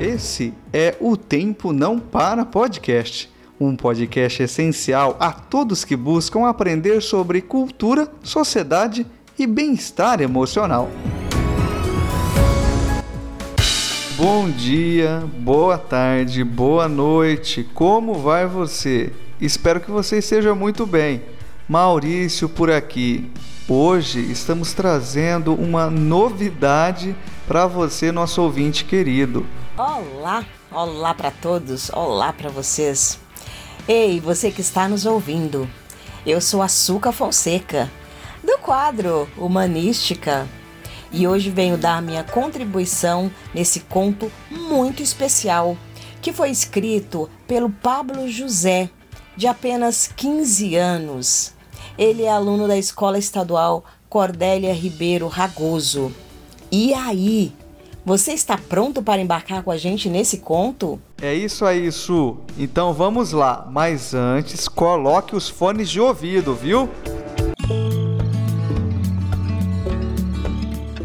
Esse é o Tempo Não Para Podcast, um podcast essencial a todos que buscam aprender sobre cultura, sociedade e bem-estar emocional. Bom dia, boa tarde, boa noite, como vai você? Espero que você esteja muito bem. Maurício por aqui. Hoje estamos trazendo uma novidade para você, nosso ouvinte querido. Olá, olá para todos, olá para vocês. Ei, você que está nos ouvindo. Eu sou Açúcar Fonseca, do quadro Humanística. E hoje venho dar minha contribuição nesse conto muito especial, que foi escrito pelo Pablo José, de apenas 15 anos. Ele é aluno da Escola Estadual Cordélia Ribeiro Ragoso. E aí, você está pronto para embarcar com a gente nesse conto? É isso aí, Su. Então vamos lá. Mas antes, coloque os fones de ouvido, viu?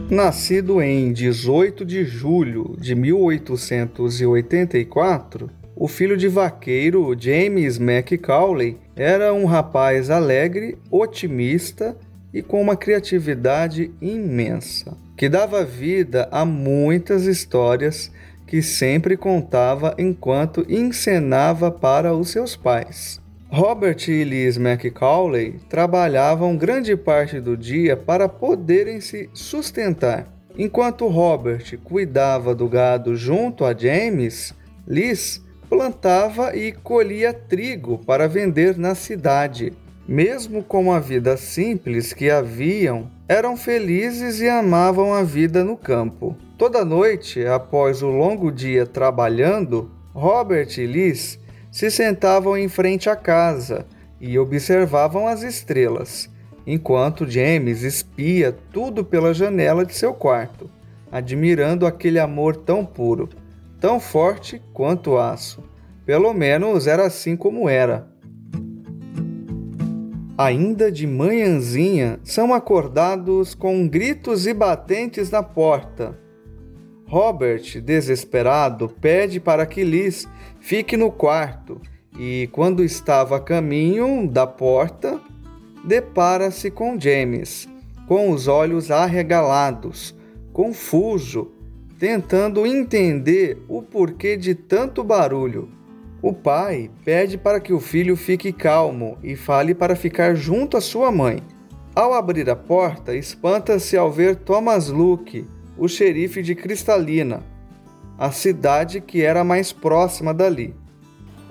Nascido em 18 de julho de 1884, o filho de vaqueiro James McCauley era um rapaz alegre, otimista e com uma criatividade imensa, que dava vida a muitas histórias que sempre contava enquanto encenava para os seus pais. Robert e Liz McCauley trabalhavam grande parte do dia para poderem se sustentar. Enquanto Robert cuidava do gado junto a James, Liz plantava e colhia trigo para vender na cidade. Mesmo com a vida simples que haviam, eram felizes e amavam a vida no campo. Toda noite, após o longo dia trabalhando, Robert e Liz se sentavam em frente à casa e observavam as estrelas, enquanto James espia tudo pela janela de seu quarto, admirando aquele amor tão puro tão forte quanto aço. Pelo menos era assim como era. Ainda de manhãzinha, são acordados com gritos e batentes na porta. Robert, desesperado, pede para que Liz fique no quarto e, quando estava a caminho da porta, depara-se com James, com os olhos arregalados, confuso, tentando entender o porquê de tanto barulho. O pai pede para que o filho fique calmo e fale para ficar junto à sua mãe. Ao abrir a porta, espanta-se ao ver Thomas Luke, o xerife de Cristalina, a cidade que era mais próxima dali.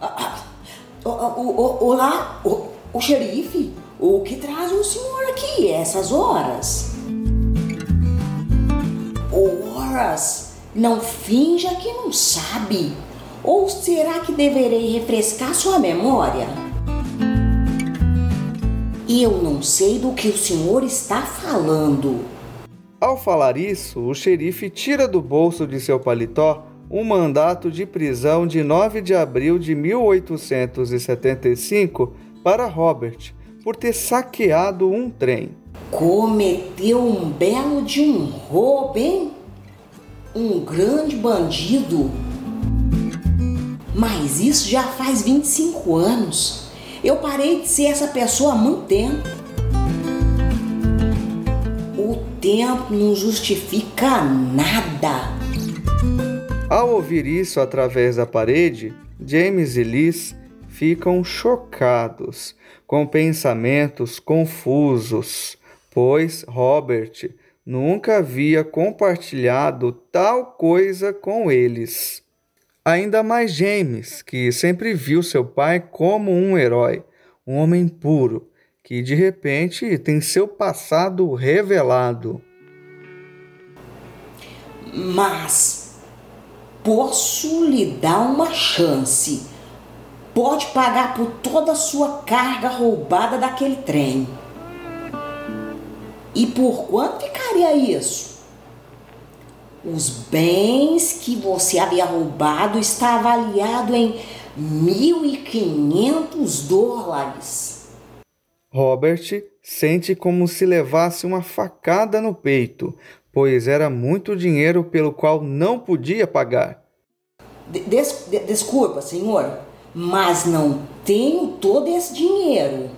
Ah, ah, olá, o, o xerife? O que traz o senhor aqui essas horas? Horas, não finja que não sabe. Ou será que deverei refrescar sua memória? Eu não sei do que o senhor está falando. Ao falar isso, o xerife tira do bolso de seu paletó um mandato de prisão de 9 de abril de 1875 para Robert por ter saqueado um trem. Cometeu um belo de um roubo, hein? um grande bandido. Mas isso já faz 25 anos. Eu parei de ser essa pessoa há muito tempo. O tempo não justifica nada. Ao ouvir isso através da parede, James e Liz ficam chocados, com pensamentos confusos, pois Robert nunca havia compartilhado tal coisa com eles. Ainda mais James, que sempre viu seu pai como um herói, um homem puro, que de repente tem seu passado revelado. Mas posso lhe dar uma chance. Pode pagar por toda a sua carga roubada daquele trem. E por quanto ficaria isso? Os bens que você havia roubado está avaliado em 1.500 dólares. Robert sente como se levasse uma facada no peito, pois era muito dinheiro pelo qual não podia pagar. Des, desculpa, senhor, mas não tenho todo esse dinheiro.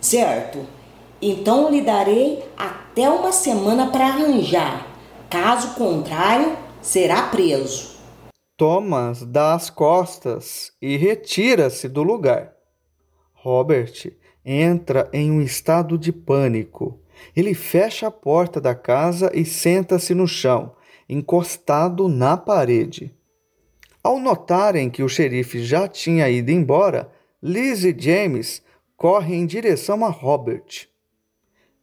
Certo? Então lhe darei até uma semana para arranjar. Caso contrário, será preso. Thomas dá as costas e retira-se do lugar. Robert entra em um estado de pânico. Ele fecha a porta da casa e senta-se no chão, encostado na parede. Ao notarem que o xerife já tinha ido embora, Liz e James correm em direção a Robert.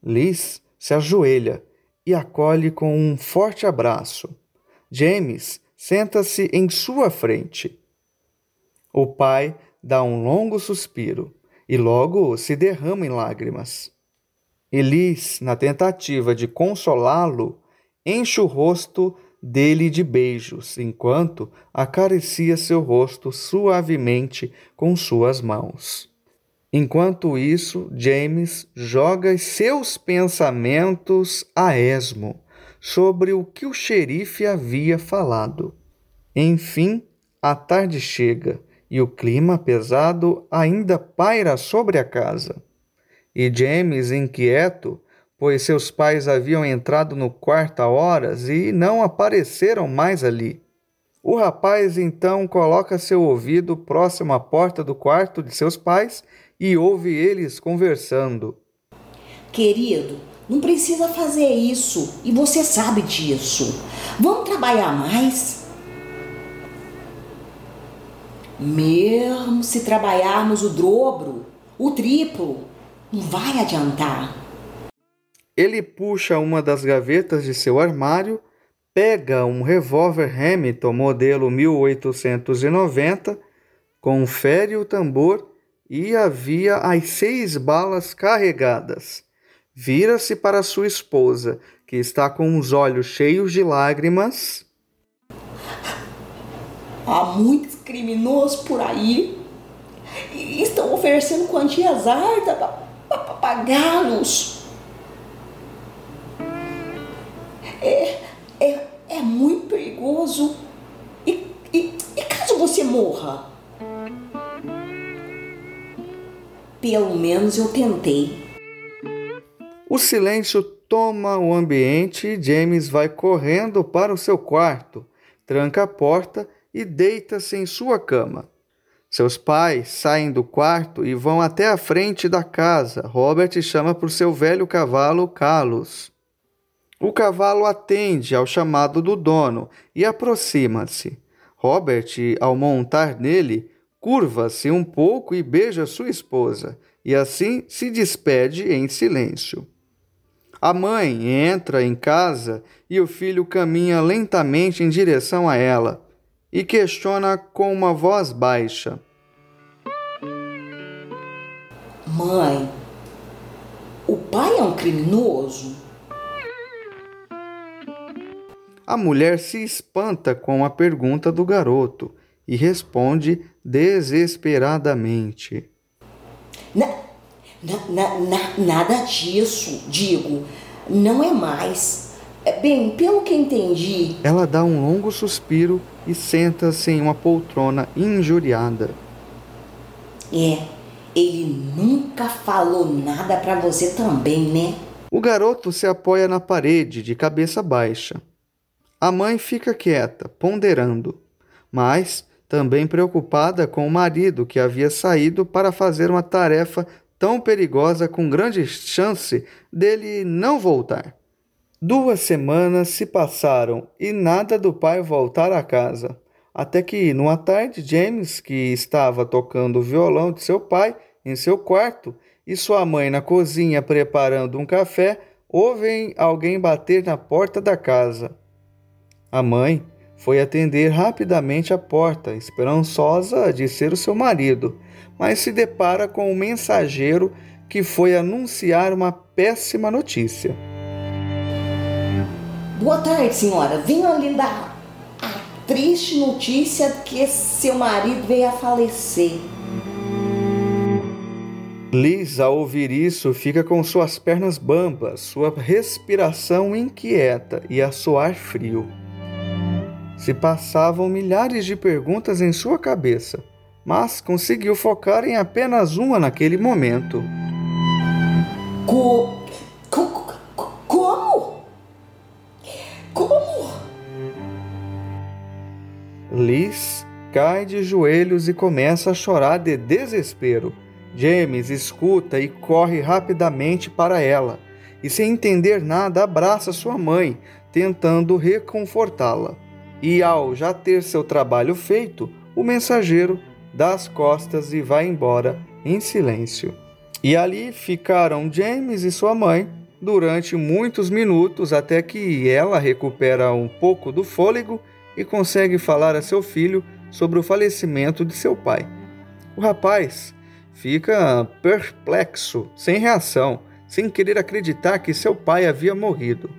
Liz se ajoelha e acolhe com um forte abraço. James senta-se em sua frente. O pai dá um longo suspiro e logo se derrama em lágrimas. Elis, na tentativa de consolá-lo, enche o rosto dele de beijos, enquanto acaricia seu rosto suavemente com suas mãos. Enquanto isso, James joga seus pensamentos a esmo sobre o que o xerife havia falado. Enfim, a tarde chega e o clima pesado ainda paira sobre a casa. E James, inquieto, pois seus pais haviam entrado no quarto há horas e não apareceram mais ali. O rapaz então coloca seu ouvido próximo à porta do quarto de seus pais e ouve eles conversando. Querido, não precisa fazer isso e você sabe disso. Vamos trabalhar mais? Mesmo se trabalharmos o dobro, o triplo, não vai adiantar. Ele puxa uma das gavetas de seu armário, pega um revólver Hamilton modelo 1890, confere o tambor e havia as seis balas carregadas. Vira-se para sua esposa, que está com os olhos cheios de lágrimas. Há muitos criminosos por aí e estão oferecendo quantias altas para pagá-los. É, é, é muito perigoso. E, e, e caso você morra? Pelo menos eu tentei. O silêncio toma o ambiente e James vai correndo para o seu quarto, tranca a porta e deita-se em sua cama. Seus pais saem do quarto e vão até a frente da casa. Robert chama por seu velho cavalo Carlos. O cavalo atende ao chamado do dono e aproxima-se. Robert, ao montar nele, curva-se um pouco e beija sua esposa, e assim se despede em silêncio. A mãe entra em casa e o filho caminha lentamente em direção a ela e questiona com uma voz baixa: Mãe, o pai é um criminoso? A mulher se espanta com a pergunta do garoto e responde desesperadamente: na, na, na, Nada disso, digo, não é mais. É, bem, pelo que entendi. Ela dá um longo suspiro e senta-se em uma poltrona injuriada. É, ele nunca falou nada para você também, né? O garoto se apoia na parede de cabeça baixa. A mãe fica quieta, ponderando, mas também preocupada com o marido que havia saído para fazer uma tarefa tão perigosa com grande chance dele não voltar. Duas semanas se passaram e nada do pai voltar a casa. Até que, numa tarde, James, que estava tocando o violão de seu pai em seu quarto, e sua mãe na cozinha preparando um café, ouvem alguém bater na porta da casa. A mãe, foi atender rapidamente a porta, esperançosa de ser o seu marido, mas se depara com um mensageiro que foi anunciar uma péssima notícia. Boa tarde, senhora. Venho lhe dar a triste notícia que seu marido veio a falecer. Liz, ao ouvir isso, fica com suas pernas bambas, sua respiração inquieta e a suar frio. Se passavam milhares de perguntas em sua cabeça, mas conseguiu focar em apenas uma naquele momento. Co co como? Como? Liz cai de joelhos e começa a chorar de desespero. James escuta e corre rapidamente para ela, e sem entender nada abraça sua mãe, tentando reconfortá-la. E ao já ter seu trabalho feito, o mensageiro dá as costas e vai embora em silêncio. E ali ficaram James e sua mãe durante muitos minutos até que ela recupera um pouco do fôlego e consegue falar a seu filho sobre o falecimento de seu pai. O rapaz fica perplexo, sem reação, sem querer acreditar que seu pai havia morrido.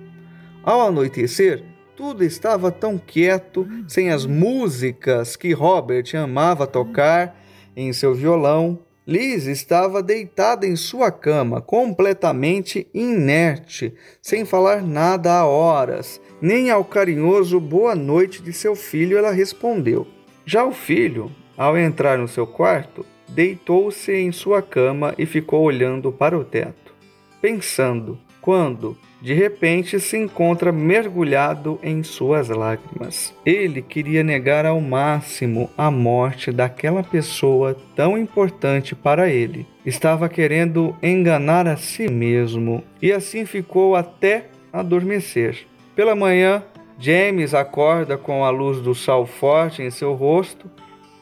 Ao anoitecer, tudo estava tão quieto, sem as músicas que Robert amava tocar em seu violão. Liz estava deitada em sua cama, completamente inerte, sem falar nada há horas, nem ao carinhoso boa noite de seu filho ela respondeu. Já o filho, ao entrar no seu quarto, deitou-se em sua cama e ficou olhando para o teto, pensando, quando, de repente, se encontra mergulhado em suas lágrimas. Ele queria negar ao máximo a morte daquela pessoa tão importante para ele. Estava querendo enganar a si mesmo e assim ficou até adormecer. Pela manhã, James acorda com a luz do sol forte em seu rosto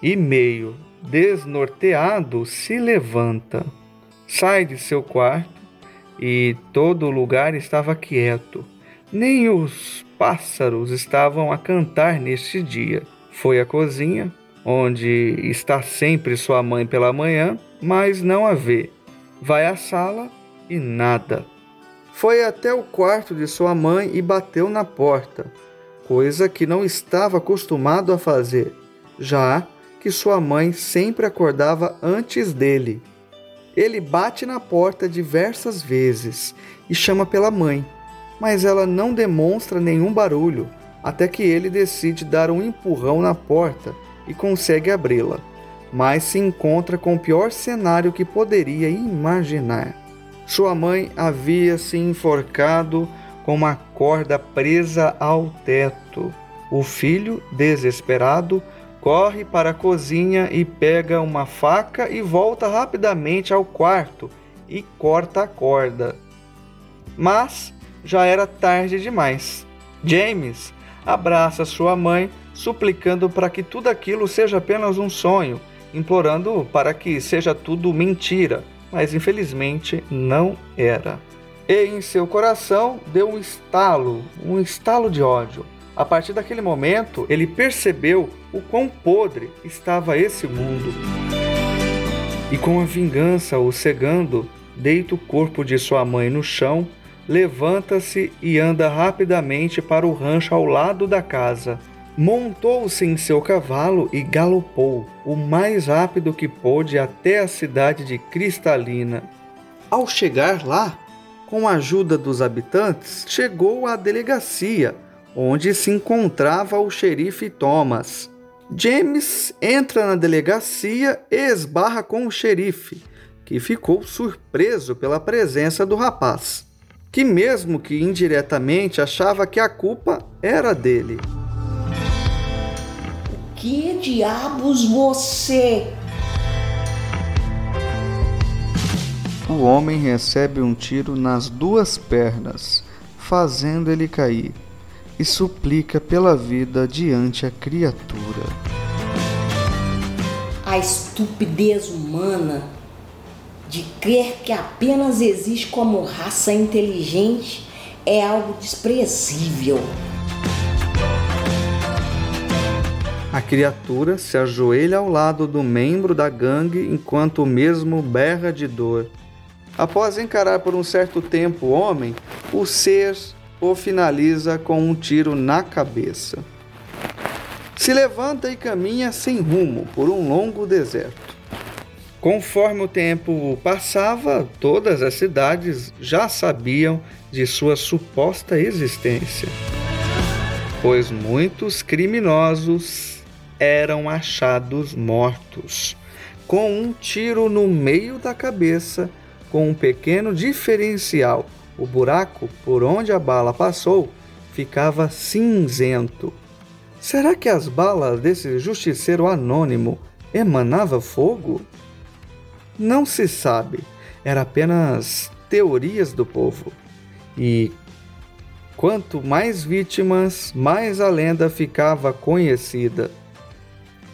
e, meio desnorteado, se levanta. Sai de seu quarto e todo o lugar estava quieto. Nem os pássaros estavam a cantar neste dia. Foi à cozinha, onde está sempre sua mãe pela manhã, mas não a vê. Vai à sala e nada. Foi até o quarto de sua mãe e bateu na porta, coisa que não estava acostumado a fazer, já que sua mãe sempre acordava antes dele. Ele bate na porta diversas vezes e chama pela mãe, mas ela não demonstra nenhum barulho até que ele decide dar um empurrão na porta e consegue abri-la, mas se encontra com o pior cenário que poderia imaginar. Sua mãe havia se enforcado com uma corda presa ao teto. O filho, desesperado, corre para a cozinha e pega uma faca e volta rapidamente ao quarto e corta a corda. Mas já era tarde demais. James abraça sua mãe, suplicando para que tudo aquilo seja apenas um sonho, implorando para que seja tudo mentira, mas infelizmente não era. E em seu coração deu um estalo, um estalo de ódio. A partir daquele momento, ele percebeu o quão podre estava esse mundo. E com a vingança o cegando, deita o corpo de sua mãe no chão, levanta-se e anda rapidamente para o rancho ao lado da casa. Montou-se em seu cavalo e galopou o mais rápido que pôde até a cidade de Cristalina. Ao chegar lá, com a ajuda dos habitantes, chegou à delegacia onde se encontrava o xerife Thomas. James entra na delegacia e esbarra com o xerife, que ficou surpreso pela presença do rapaz, que, mesmo que indiretamente, achava que a culpa era dele. O que diabos você? O homem recebe um tiro nas duas pernas, fazendo ele cair e suplica pela vida diante a criatura. A estupidez humana de crer que apenas existe como raça inteligente é algo desprezível. A criatura se ajoelha ao lado do membro da gangue enquanto o mesmo berra de dor. Após encarar por um certo tempo o homem, o ser o finaliza com um tiro na cabeça. Se levanta e caminha sem rumo por um longo deserto. Conforme o tempo passava, todas as cidades já sabiam de sua suposta existência. pois muitos criminosos eram achados mortos, com um tiro no meio da cabeça, com um pequeno diferencial. O buraco por onde a bala passou ficava cinzento. Será que as balas desse justiceiro anônimo emanava fogo? Não se sabe, era apenas teorias do povo. E quanto mais vítimas, mais a lenda ficava conhecida.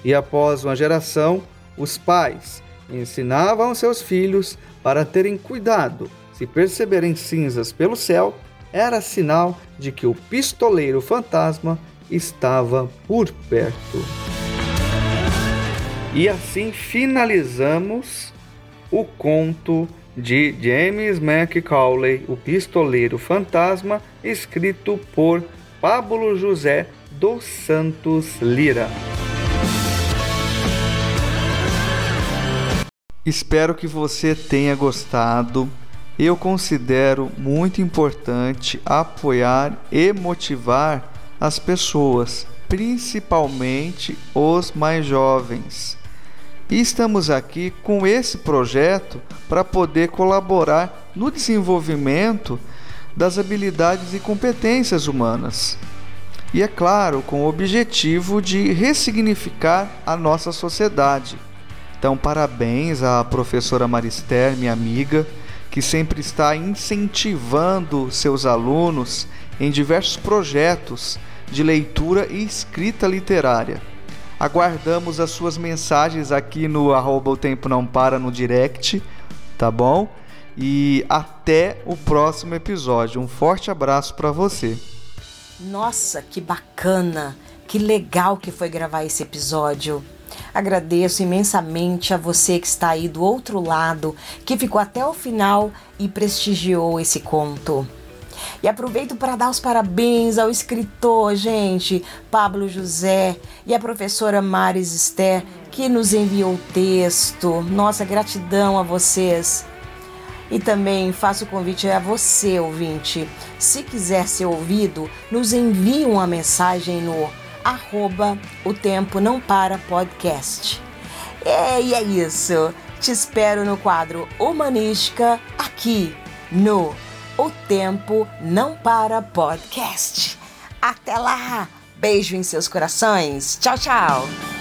E após uma geração, os pais ensinavam seus filhos para terem cuidado. Se perceberem cinzas pelo céu, era sinal de que o pistoleiro fantasma estava por perto. E assim finalizamos o conto de James McCauley, o pistoleiro fantasma, escrito por Pablo José dos Santos Lira. Espero que você tenha gostado. Eu considero muito importante apoiar e motivar as pessoas, principalmente os mais jovens. E estamos aqui com esse projeto para poder colaborar no desenvolvimento das habilidades e competências humanas. E é claro, com o objetivo de ressignificar a nossa sociedade então, parabéns à professora Marister, minha amiga, que sempre está incentivando seus alunos em diversos projetos de leitura e escrita literária. Aguardamos as suas mensagens aqui no arroba o tempo não para no direct, tá bom? E até o próximo episódio. Um forte abraço para você. Nossa, que bacana! Que legal que foi gravar esse episódio. Agradeço imensamente a você que está aí do outro lado, que ficou até o final e prestigiou esse conto. E aproveito para dar os parabéns ao escritor, gente, Pablo José e à professora Maris Esther, que nos enviou o texto. Nossa gratidão a vocês. E também faço o convite a você, ouvinte. Se quiser ser ouvido, nos envie uma mensagem no arroba o tempo não para podcast. É, e é isso. Te espero no quadro Humanística aqui no O Tempo Não Para Podcast. Até lá! Beijo em seus corações. Tchau, tchau!